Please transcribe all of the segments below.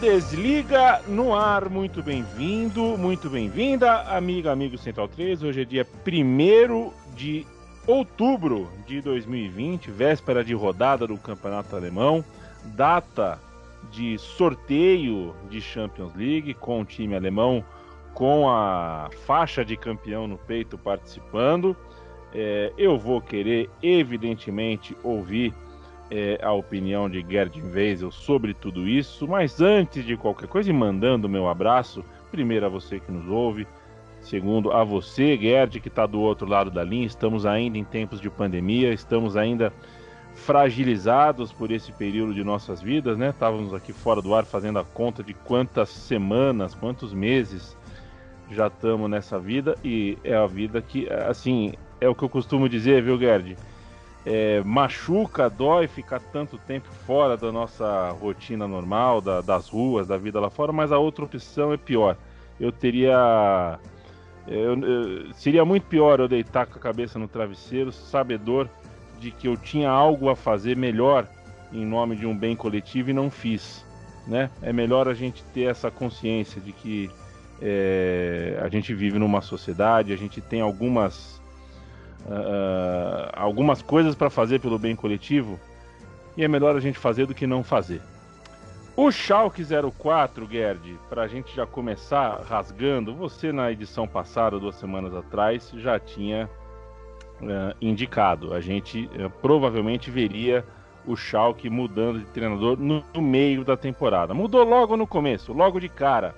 Bundesliga no ar, muito bem-vindo, muito bem-vinda, amiga, amigo Central 3. Hoje é dia 1 de outubro de 2020, véspera de rodada do Campeonato Alemão, data de sorteio de Champions League com o time alemão com a faixa de campeão no peito participando. É, eu vou querer, evidentemente, ouvir é, a opinião de Gerd Weisel sobre tudo isso, mas antes de qualquer coisa, e mandando meu abraço, primeiro a você que nos ouve, segundo a você, Gerd, que está do outro lado da linha, estamos ainda em tempos de pandemia, estamos ainda fragilizados por esse período de nossas vidas, né? Estávamos aqui fora do ar fazendo a conta de quantas semanas, quantos meses já estamos nessa vida e é a vida que, assim, é o que eu costumo dizer, viu, Gerd? É, machuca, dói ficar tanto tempo fora da nossa rotina normal, da, das ruas, da vida lá fora, mas a outra opção é pior. Eu teria. Eu, eu, seria muito pior eu deitar com a cabeça no travesseiro, sabedor de que eu tinha algo a fazer melhor em nome de um bem coletivo e não fiz. Né? É melhor a gente ter essa consciência de que é, a gente vive numa sociedade, a gente tem algumas uh, algumas coisas para fazer pelo bem coletivo e é melhor a gente fazer do que não fazer. O Schalke 04, Gerd, para a gente já começar rasgando, você na edição passada, duas semanas atrás, já tinha uh, indicado. A gente uh, provavelmente veria o Schalke mudando de treinador no, no meio da temporada. Mudou logo no começo, logo de cara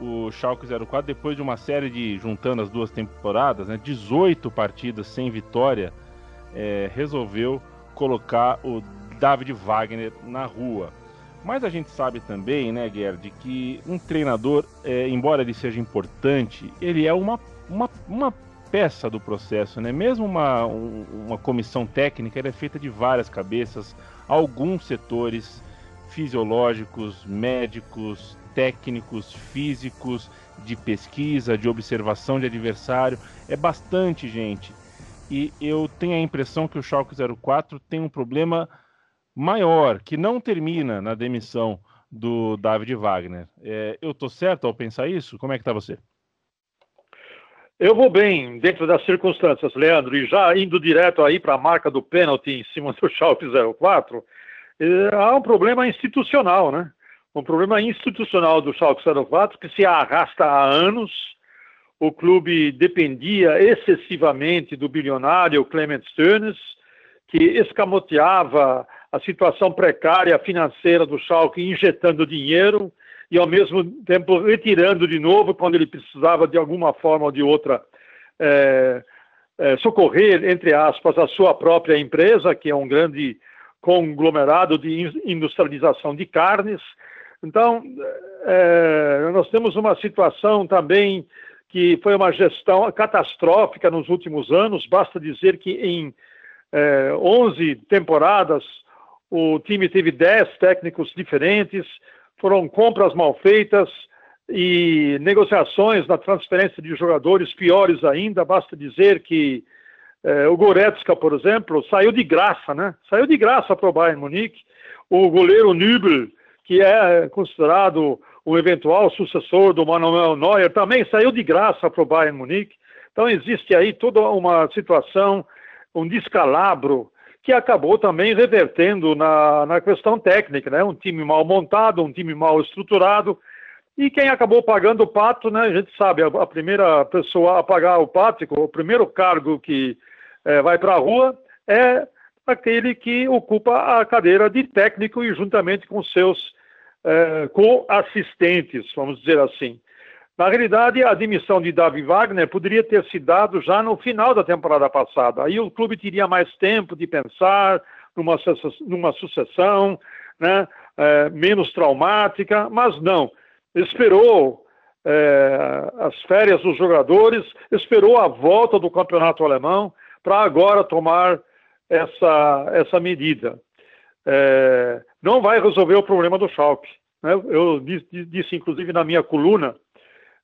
o Schalke 04, depois de uma série de, juntando as duas temporadas, né, 18 partidas sem vitória, é, resolveu colocar o David Wagner na rua. Mas a gente sabe também, né, Gerd, que um treinador, é, embora ele seja importante, ele é uma, uma, uma peça do processo, né? Mesmo uma, uma comissão técnica, ela é feita de várias cabeças, alguns setores fisiológicos, médicos, técnicos, físicos, de pesquisa, de observação de adversário. É bastante gente. E eu tenho a impressão que o Schalke 04 tem um problema maior, que não termina na demissão do David Wagner. É, eu estou certo ao pensar isso? Como é que está você? Eu vou bem dentro das circunstâncias, Leandro, e já indo direto aí para a marca do pênalti em cima do Schalke 04, é, há um problema institucional, né? Um problema institucional do Schalke 04 que se arrasta há anos. O clube dependia excessivamente do bilionário Clement Stearns, que escamoteava a situação precária financeira do Schalke, injetando dinheiro e ao mesmo tempo retirando de novo quando ele precisava de alguma forma ou de outra é, é, socorrer, entre aspas, a sua própria empresa, que é um grande conglomerado de industrialização de carnes, então, é, nós temos uma situação também que foi uma gestão catastrófica nos últimos anos. Basta dizer que em é, 11 temporadas o time teve 10 técnicos diferentes, foram compras mal feitas e negociações na transferência de jogadores piores ainda. Basta dizer que é, o Goretzka, por exemplo, saiu de graça, né? Saiu de graça para o Bayern Munique. O goleiro Nübel que é considerado o eventual sucessor do Manuel Neuer, também saiu de graça para o Bayern Munique. Então existe aí toda uma situação, um descalabro, que acabou também revertendo na, na questão técnica, né? Um time mal montado, um time mal estruturado, e quem acabou pagando o pato, né? A gente sabe, a, a primeira pessoa a pagar o pato, o primeiro cargo que é, vai para a rua é aquele que ocupa a cadeira de técnico e juntamente com seus é, com assistentes, vamos dizer assim. Na realidade, a admissão de Davi Wagner poderia ter se dado já no final da temporada passada. Aí o clube teria mais tempo de pensar numa, numa sucessão né, é, menos traumática, mas não. Esperou é, as férias dos jogadores, esperou a volta do campeonato alemão para agora tomar essa, essa medida é, não vai resolver o problema do Schalke. Né? Eu disse, disse, inclusive, na minha coluna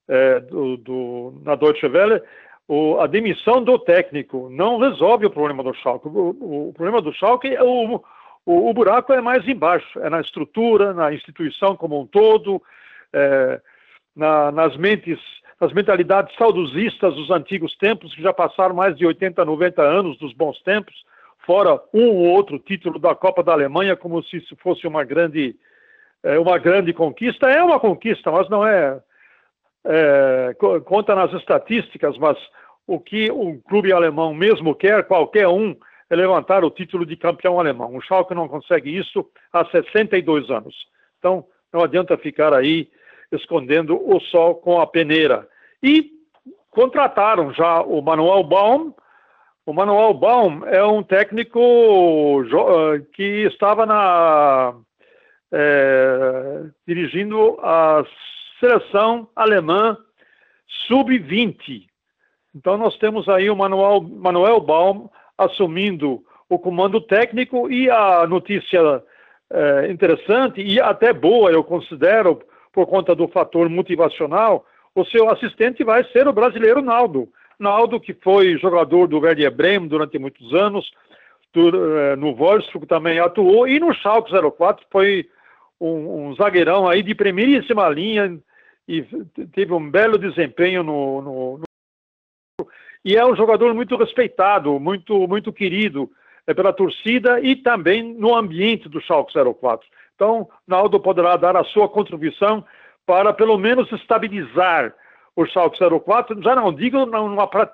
é, do, do, na Deutsche Welle, o, a demissão do técnico não resolve o problema do Schalke. O, o, problema do Schalke é o, O, buraco é mais embaixo, é na estrutura, na instituição como um todo, é, na, nas mentes, nas mentalidades saudosistas dos antigos tempos, que já passaram mais de 80, 90 anos dos bons tempos, fora um ou outro título da Copa da Alemanha, como se isso fosse uma grande, é, uma grande conquista. É uma conquista, mas não é, é conta nas estatísticas, mas o que um clube alemão mesmo quer, qualquer um, é levantar o título de campeão alemão. O Schalke não consegue isso há 62 anos. Então, não adianta ficar aí escondendo o sol com a peneira. E contrataram já o Manuel Baum. O Manuel Baum é um técnico eh, que estava na, é, dirigindo a seleção alemã sub-20. Então nós temos aí o Manuel, Manuel Baum assumindo o comando técnico e a notícia é, interessante e até boa, eu considero, por conta do fator motivacional, o seu assistente vai ser o brasileiro Naldo. Naldo, que foi jogador do Werder Bremen durante muitos anos, é, no Wolfsburg também atuou, e no Schalke 04 foi um, um, zagueirão aí de primeiríssima linha e teve um belo desempenho no, no, e é um jogador muito respeitado, muito, muito querido é, pela torcida e também no ambiente do Schalke 04. Então, Naldo poderá dar a sua contribuição para pelo menos estabilizar o Schalke 04, já não digo na,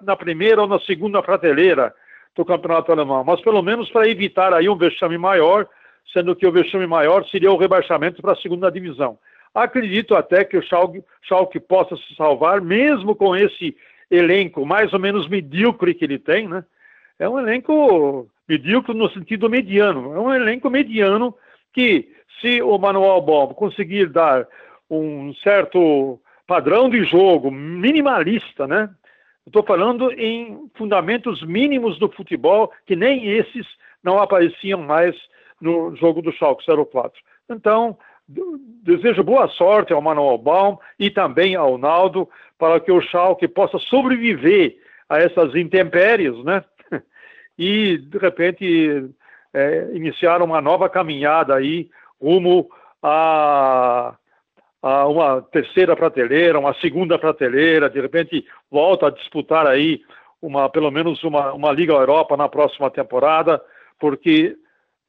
na primeira ou na segunda prateleira do campeonato alemão, mas pelo menos para evitar aí um vexame maior, sendo que o vexame maior seria o rebaixamento para a segunda divisão. Acredito até que o Schalke, Schalke possa se salvar, mesmo com esse elenco mais ou menos medíocre que ele tem, né? É um elenco medíocre no sentido mediano. É um elenco mediano que, se o Manuel Bob conseguir dar um certo padrão de jogo minimalista, né? Estou falando em fundamentos mínimos do futebol, que nem esses não apareciam mais no jogo do Schalke 04. Então, desejo boa sorte ao Manuel Baum e também ao Naldo para que o Schalke possa sobreviver a essas intempéries, né? E, de repente, é, iniciar uma nova caminhada aí rumo a, a uma terceira prateleira, uma segunda prateleira, de repente volta a disputar aí uma, pelo menos uma, uma Liga Europa na próxima temporada, porque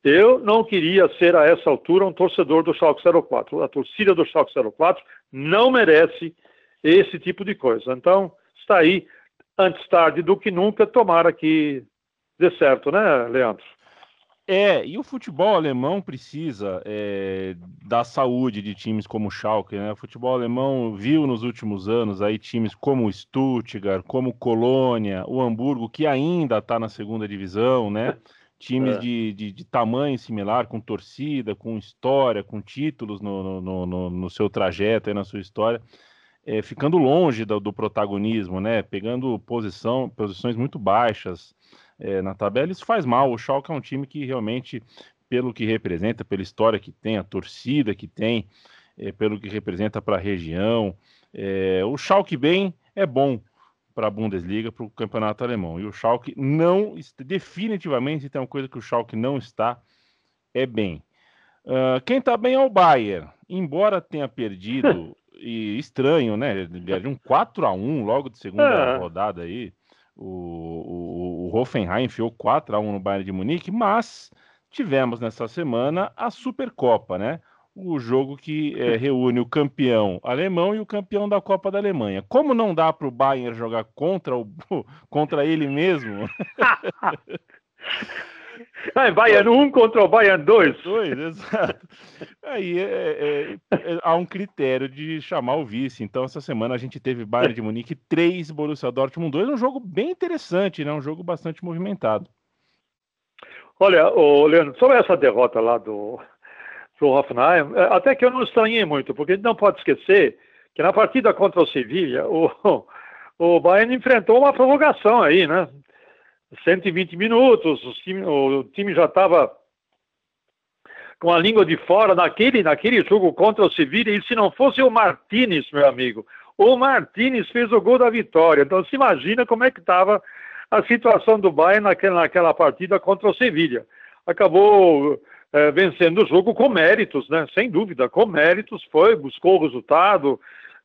eu não queria ser a essa altura um torcedor do Schalke 04. A torcida do Schalke 04 não merece esse tipo de coisa. Então, está aí, antes tarde do que nunca, tomara que dê certo, né, Leandro? É, e o futebol alemão precisa é, da saúde de times como o Schalke, né? O futebol alemão viu nos últimos anos aí times como o Stuttgart, como o Colônia, o Hamburgo, que ainda está na segunda divisão, né? times é. de, de, de, tamanho similar, com torcida, com história, com títulos no, no, no, no seu trajeto e na sua história, é, ficando longe do, do, protagonismo, né? Pegando posição, posições muito baixas é, na tabela, isso faz mal. O Schalke é um time que realmente, pelo que representa, pela história que tem, a torcida que tem, é, pelo que representa para a região, é, o Schalke bem é bom para a Bundesliga, para o campeonato alemão. E o Schalke não, definitivamente, tem uma coisa que o Schalke não está, é bem. Uh, quem está bem é o Bayern, embora tenha perdido, e estranho, né? De um 4 a 1 logo de segunda é. rodada aí. O, o, o Hoffenheim enfiou 4 a 1 no Bayern de Munique, mas tivemos nessa semana a Supercopa, né? o jogo que é, reúne o campeão alemão e o campeão da Copa da Alemanha. Como não dá para o Bayern jogar contra, o, contra ele mesmo? Ah, Bayern 1 contra o Bayern 2. 2, exato. Aí é, é, é, há um critério de chamar o vice. Então, essa semana a gente teve Bayern de Munique 3, Borussia Dortmund 2. Um jogo bem interessante, né? Um jogo bastante movimentado. Olha, ô, Leandro, sobre essa derrota lá do, para o Hoffenheim, é, até que eu não estranhei muito, porque a gente não pode esquecer que na partida contra o Sevilha, o, o Bayern enfrentou uma provocação aí, né? 120 minutos, time, o time já estava com a língua de fora naquele, naquele jogo contra o Sevilha, e se não fosse o Martinez, meu amigo, o Martinez fez o gol da vitória. Então se imagina como é que estava a situação do Bayern naquela, naquela partida contra o Sevilha. Acabou é, vencendo o jogo com méritos, né? Sem dúvida, com méritos, foi, buscou o resultado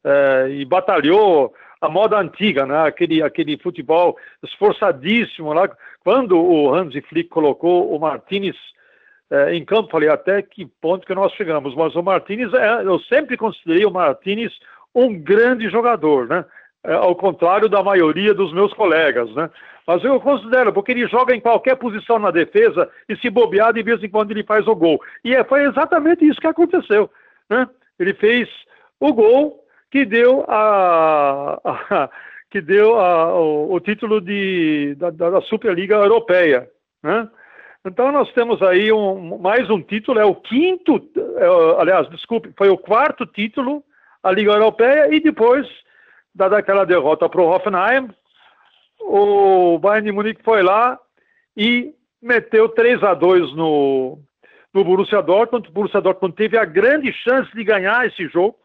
é, e batalhou a moda antiga, né? Aquele, aquele futebol esforçadíssimo lá. Quando o Hansi Flick colocou o Martinez é, em campo, falei até que ponto que nós chegamos. Mas o Martinez, é, eu sempre considerei o Martinez um grande jogador, né? É, ao contrário da maioria dos meus colegas, né? Mas eu considero, porque ele joga em qualquer posição na defesa e se bobear, de vez em quando ele faz o gol. E é, foi exatamente isso que aconteceu, né? Ele fez o gol que deu a, a que deu a, o, o, título de, da, da Superliga Europeia, né? Então nós temos aí um, mais um título, é o quinto, é, aliás, desculpe, foi o quarto título a Liga Europeia e depois da daquela derrota para o Hoffenheim, o Bayern de Munique foi lá e meteu 3 a 2 no, no Borussia Dortmund. O Borussia Dortmund teve a grande chance de ganhar esse jogo.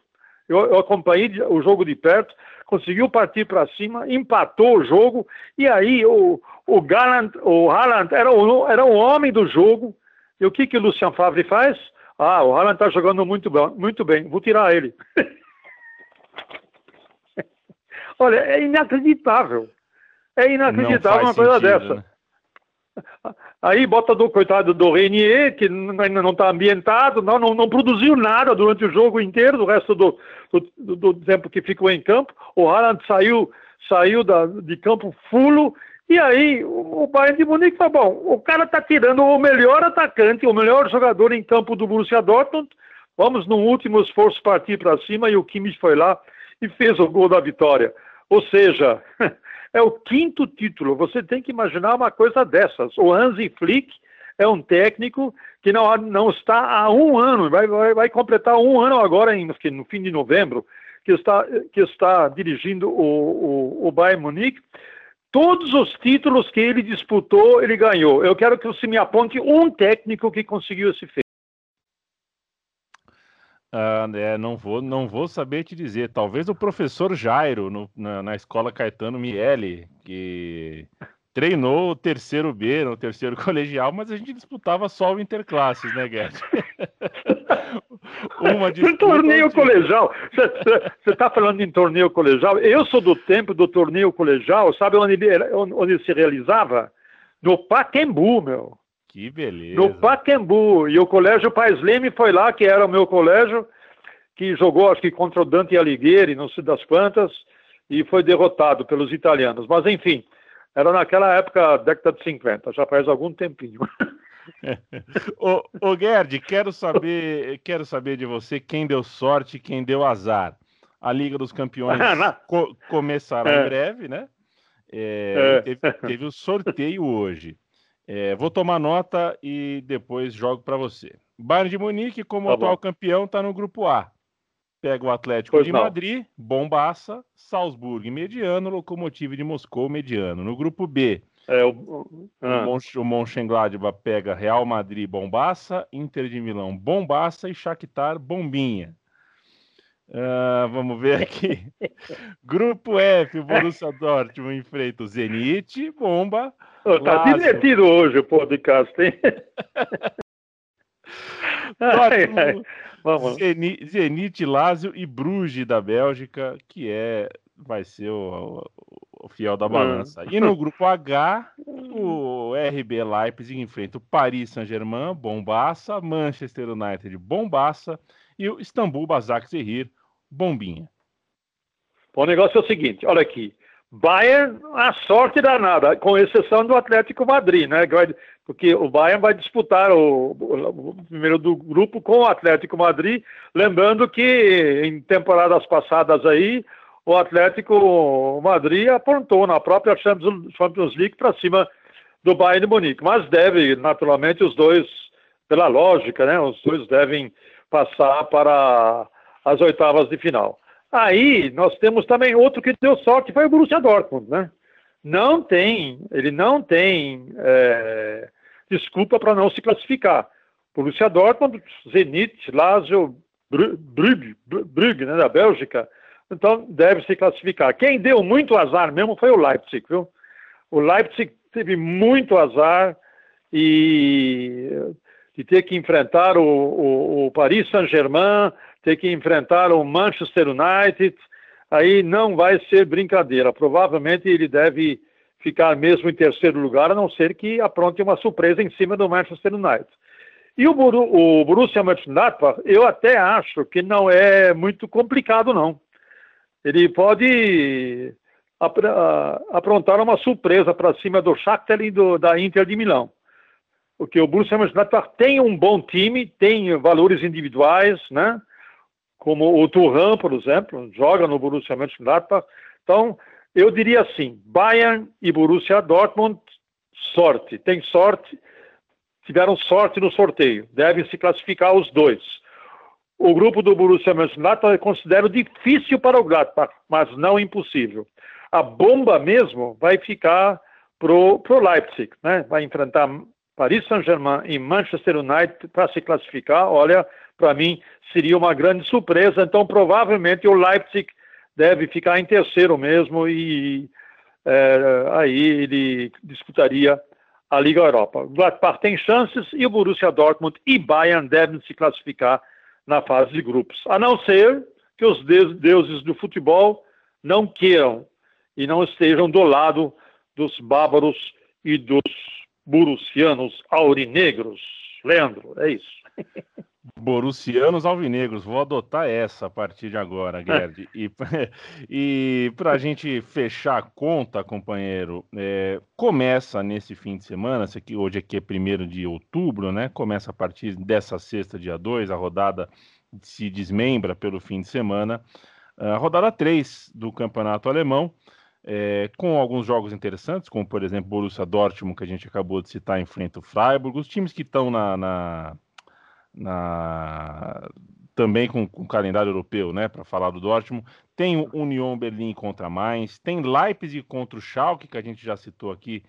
Eu, eu acompanhei o jogo de perto, conseguiu partir para cima, empatou o jogo e aí o, o Gallant, o Haaland era o, era o homem do jogo. E o que que o Lucian Favre faz? Ah, o Haaland está jogando muito bem, muito bem, vou tirar ele. Olha, é inacreditável. É inacreditável uma coisa sentido, dessa. Né? Aí bota do coitado do Renier, que ainda não está ambientado, não, não, não, produziu nada durante o jogo inteiro, do resto do, do, do tempo que ficou em campo. O Haaland saiu, saiu da, de campo fulo, e aí o Bayern de Munique falou, bom, o cara está tirando o melhor atacante, o melhor jogador em campo do Borussia Dortmund, vamos no último esforço partir para cima, e o Kimmich foi lá e fez o gol da vitória. Ou seja, é o quinto título. Você tem que imaginar uma coisa dessas. O Hansi Flick é um técnico que não, não está há um ano, vai, vai, vai completar um ano agora, em, no fim de novembro, que está, que está dirigindo o, o, o Bayern Munique. Todos os títulos que ele disputou, ele ganhou. Eu quero que você me aponte um técnico que conseguiu esse feito. Ah, é, não vou, não vou saber te dizer. Talvez o professor Jairo no, na, na, escola Caetano Miele, que treinou o terceiro B, no terceiro colegial, mas a gente disputava só o interclasses, né, Guedes? Uma disputa, torneio colegial. Você está falando em torneio colegial? Eu sou do tempo do torneio colegial. Sabe onde, ele, onde se realizava? No Paquembu, meu. Que beleza. No Pacaembu. E o Colégio Pais Leme foi lá, que era o meu colégio, que jogou, acho que contra o Dante Alighieri, não sei das quantas, e foi derrotado pelos italianos. Mas, enfim, era naquela época, década de 50, já faz algum tempinho. ô, ô Gerd, quero saber, quero saber de você quem deu sorte e quem deu azar. A Liga dos Campeões co começará é. em breve, né? É, é. Teve, teve o sorteio hoje. É, vou tomar nota e depois jogo para você. Bayern de Munique, como tá atual bom. campeão, está no grupo A. Pega o Atlético pois de não. Madrid, Bombaça, Salzburg, mediano, Locomotive de Moscou, mediano. No grupo B, é, o, ah. o Mönchengladbach pega Real Madrid, Bombaça, Inter de Milão, Bombaça e Shakhtar, Bombinha. Uh, vamos ver aqui. Grupo F, Borussia Dortmund enfrenta o Zenit, Bomba. Está divertido hoje o podcast, hein? Dortmund, Vamos. Zenit, Lazio e Bruges da Bélgica, que é vai ser o, o fiel da balança. Hum. E no grupo H, o RB Leipzig enfrenta o Paris Saint-Germain, Bombaça, Manchester United, Bombaça e o Istambul Basaksehir, Bombinha. Bom, o negócio é o seguinte, olha aqui. Bayern, a sorte danada, com exceção do Atlético Madrid, né? Porque o Bayern vai disputar o, o, primeiro do grupo com o Atlético Madrid, lembrando que em temporadas passadas aí, o Atlético Madrid apontou na própria Champions League para cima do Bayern de Munique, mas deve, naturalmente, os dois, pela lógica, né? Os dois devem passar para as oitavas de final. Aí nós temos também outro que deu sorte, foi o Borussia Dortmund, né? Não tem, ele não tem é, desculpa para não se classificar. Borussia Dortmund, Zenit, Lazio, Brugge, Brugge né, da Bélgica, então deve se classificar. Quem deu muito azar mesmo foi o Leipzig, viu? O Leipzig teve muito azar e de ter que enfrentar o, o, o Paris Saint-Germain, ter que enfrentar o Manchester United, aí não vai ser brincadeira. Provavelmente ele deve ficar mesmo em terceiro lugar, a não ser que apronte uma surpresa em cima do Manchester United. E o, o Borussia Mönchengladbach, eu até acho que não é muito complicado, não. Ele pode aprontar uma surpresa para cima do Shakhtar e do, da Inter de Milão. Porque o Borussia Mönchengladbach tem um bom time, tem valores individuais, né? Como o Turan, por exemplo, joga no Borussia Mönchengladbach. Então, eu diria assim, Bayern e Borussia Dortmund, sorte. Tem sorte, tiveram sorte no sorteio. Devem se classificar os dois. O grupo do Borussia Mönchengladbach eu considero difícil para o Gladbach, mas não impossível. A bomba mesmo vai ficar pro pro Leipzig, né? Vai enfrentar Paris Saint-Germain e Manchester United para se classificar. Olha, para mim seria uma grande surpresa. Então, provavelmente o Leipzig deve ficar em terceiro mesmo e é, aí ele disputaria a Liga Europa. O Gladbach tem chances e o Borussia Dortmund e Bayern devem se classificar na fase de grupos, a não ser que os deuses do futebol não queiram e não estejam do lado dos bárbaros e dos burussianos aurinegros. Leandro, é isso. Borussianos alvinegros, vou adotar essa a partir de agora, Gerd. e e para a gente fechar a conta, companheiro, é, começa nesse fim de semana, aqui, hoje aqui é 1 de outubro, né? Começa a partir dessa sexta, dia 2, a rodada se desmembra pelo fim de semana. A rodada 3 do campeonato alemão, é, com alguns jogos interessantes, como por exemplo Borussia Dortmund, que a gente acabou de citar, enfrenta o Freiburg, os times que estão na, na na também com, com calendário europeu, né, para falar do Dortmund. Tem o Union Berlim contra Mainz, tem Leipzig contra o Schalke, que a gente já citou aqui,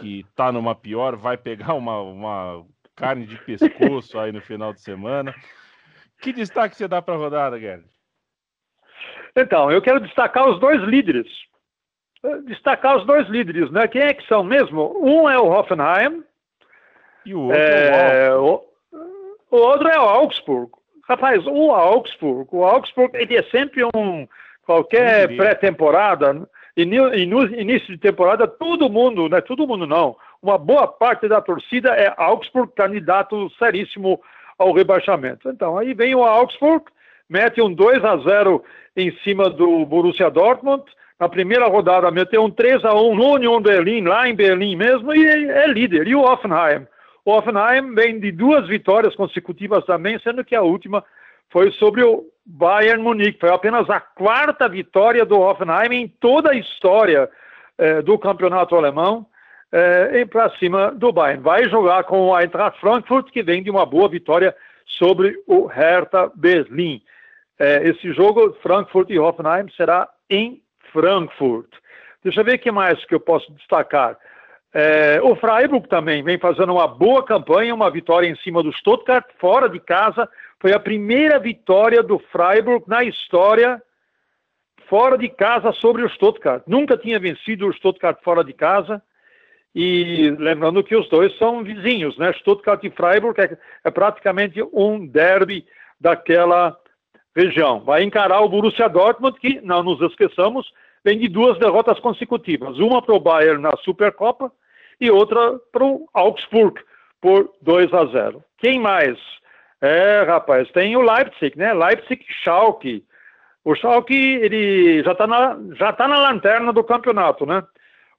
que está numa pior, vai pegar uma, uma carne de pescoço aí no final de semana. Que destaque você dá para a rodada, Gerd? Então, eu quero destacar os dois líderes. Destacar os dois líderes, né? Quem é que são mesmo? Um é o Hoffenheim. E o outro é, é o o outro é o Augsburg. Rapaz, o Augsburg, o Augsburg ele é sempre um qualquer pré-temporada início de temporada todo mundo, né? Todo mundo não. Uma boa parte da torcida é Augsburg candidato seríssimo ao rebaixamento. Então aí vem o Augsburg, mete um 2 a 0 em cima do Borussia Dortmund. Na primeira rodada meteu um 3 a 1 no Union Berlim, lá em Berlim mesmo, e é líder. E o Offenheim o Hoffenheim vem de duas vitórias consecutivas também, sendo que a última foi sobre o Bayern Munique. Foi apenas a quarta vitória do Hoffenheim em toda a história eh, do campeonato alemão eh, para cima do Bayern. Vai jogar com o Eintracht Frankfurt, que vem de uma boa vitória sobre o Hertha Berlim. Eh, esse jogo, Frankfurt e Hoffenheim, será em Frankfurt. Deixa eu ver o que mais que eu posso destacar. É, o Freiburg também vem fazendo uma boa campanha, uma vitória em cima do Stuttgart, fora de casa. Foi a primeira vitória do Freiburg na história fora de casa sobre o Stuttgart. Nunca tinha vencido o Stuttgart fora de casa. E lembrando que os dois são vizinhos, né? Stuttgart e Freiburg é, é praticamente um derby daquela região. Vai encarar o Borussia Dortmund, que, não nos esqueçamos, vem de duas derrotas consecutivas. Uma para o Bayern na Supercopa e outra para o Augsburg por 2 a 0. Quem mais? É, rapaz, tem o Leipzig, né? Leipzig Schalke. O Schalke, ele já está na, já tá na lanterna do campeonato, né?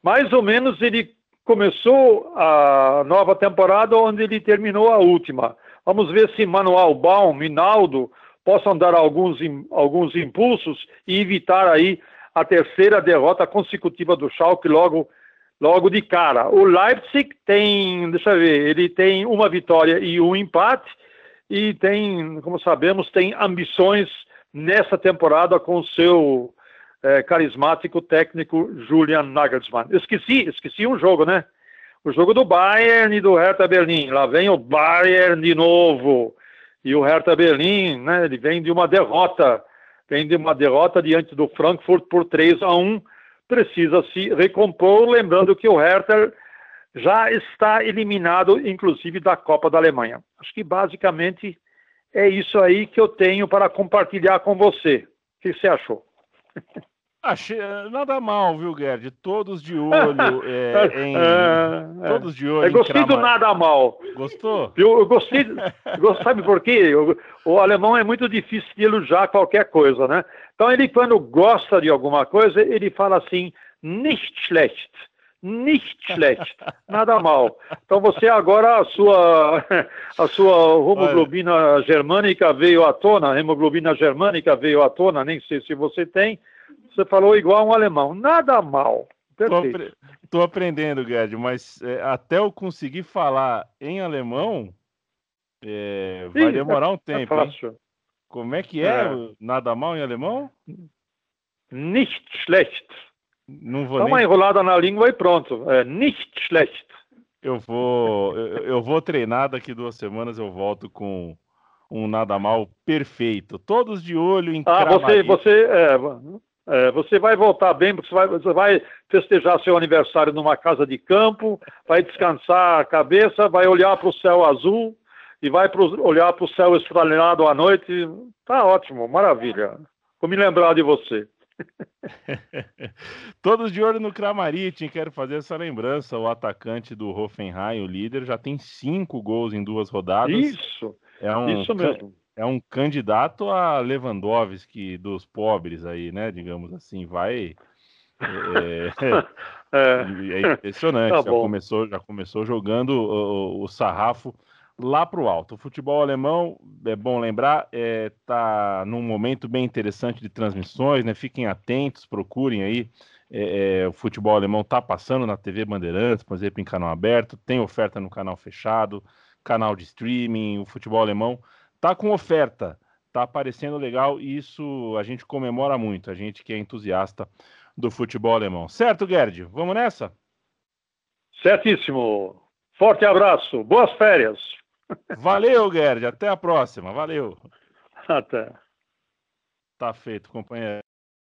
Mais ou menos ele começou a nova temporada onde ele terminou a última. Vamos ver se Manuel Baum e Naldo possam dar alguns, alguns impulsos e evitar aí a terceira derrota consecutiva do Schalke logo logo de cara. O Leipzig tem, deixa eu ver, ele tem uma vitória e um empate e tem, como sabemos, tem ambições nessa temporada com o seu é, carismático técnico Julian Nagelsmann. Esqueci, esqueci um jogo, né? O jogo do Bayern e do Hertha Berlim. Lá vem o Bayern de novo. E o Hertha Berlim, né, ele vem de uma derrota, vem de uma derrota diante do Frankfurt por 3 a 1 precisa se recompor, lembrando que o Hertha já está eliminado, inclusive, da Copa da Alemanha. Acho que basicamente é isso aí que eu tenho para compartilhar com você. O que você achou? Achei nada mal, viu, Gerd? Todos de olho é, em. É, todos de olho. Eu gostei do nada mal. Gostou? Eu, eu gostei. sabe por quê? o alemão é muito difícil de elogiar qualquer coisa, né? Então ele, quando gosta de alguma coisa, ele fala assim, nicht schlecht. Nicht schlecht, nada mal. Então você agora a sua a sua hemoglobina Olha. germânica veio à tona, a hemoglobina germânica veio à tona, nem sei se você tem. Você falou igual um alemão, nada mal. Perfeito. Tô, aprendendo, Gerd, mas é, até eu conseguir falar em alemão é, vai Sim, demorar um é tempo. É Como é que é, é, nada mal em alemão? Nicht schlecht. Não vou Dá nem... uma enrolada na língua e pronto. É nicht schlecht. Eu vou, eu, eu, vou treinar daqui duas semanas, eu volto com um nada mal perfeito. Todos de olho em Ah, você, você, é, é, você vai voltar bem, porque você vai, você vai festejar seu aniversário numa casa de campo, vai descansar a cabeça, vai olhar para o céu azul e vai pro, olhar para o céu estrelado à noite. Tá ótimo, maravilha. Vou me lembrar de você. Todos de olho no Kramaritin, quero fazer essa lembrança. O atacante do Hoffenheim, o líder, já tem cinco gols em duas rodadas. Isso, é um, isso mesmo. É um candidato a Lewandowski dos pobres aí, né? Digamos assim, vai. É, é, é impressionante. Tá já, começou, já começou jogando o, o sarrafo lá para o alto. O futebol alemão, é bom lembrar, está é, tá num momento bem interessante de transmissões, né? Fiquem atentos, procurem aí. É, é, o futebol alemão está passando na TV Bandeirantes, por exemplo, em canal aberto, tem oferta no canal fechado, canal de streaming, o futebol alemão está com oferta, está aparecendo legal e isso a gente comemora muito, a gente que é entusiasta do futebol alemão. Certo, Gerd? Vamos nessa? Certíssimo. Forte abraço, boas férias. Valeu, Gerd. Até a próxima. Valeu. Até. Tá feito, companheiro.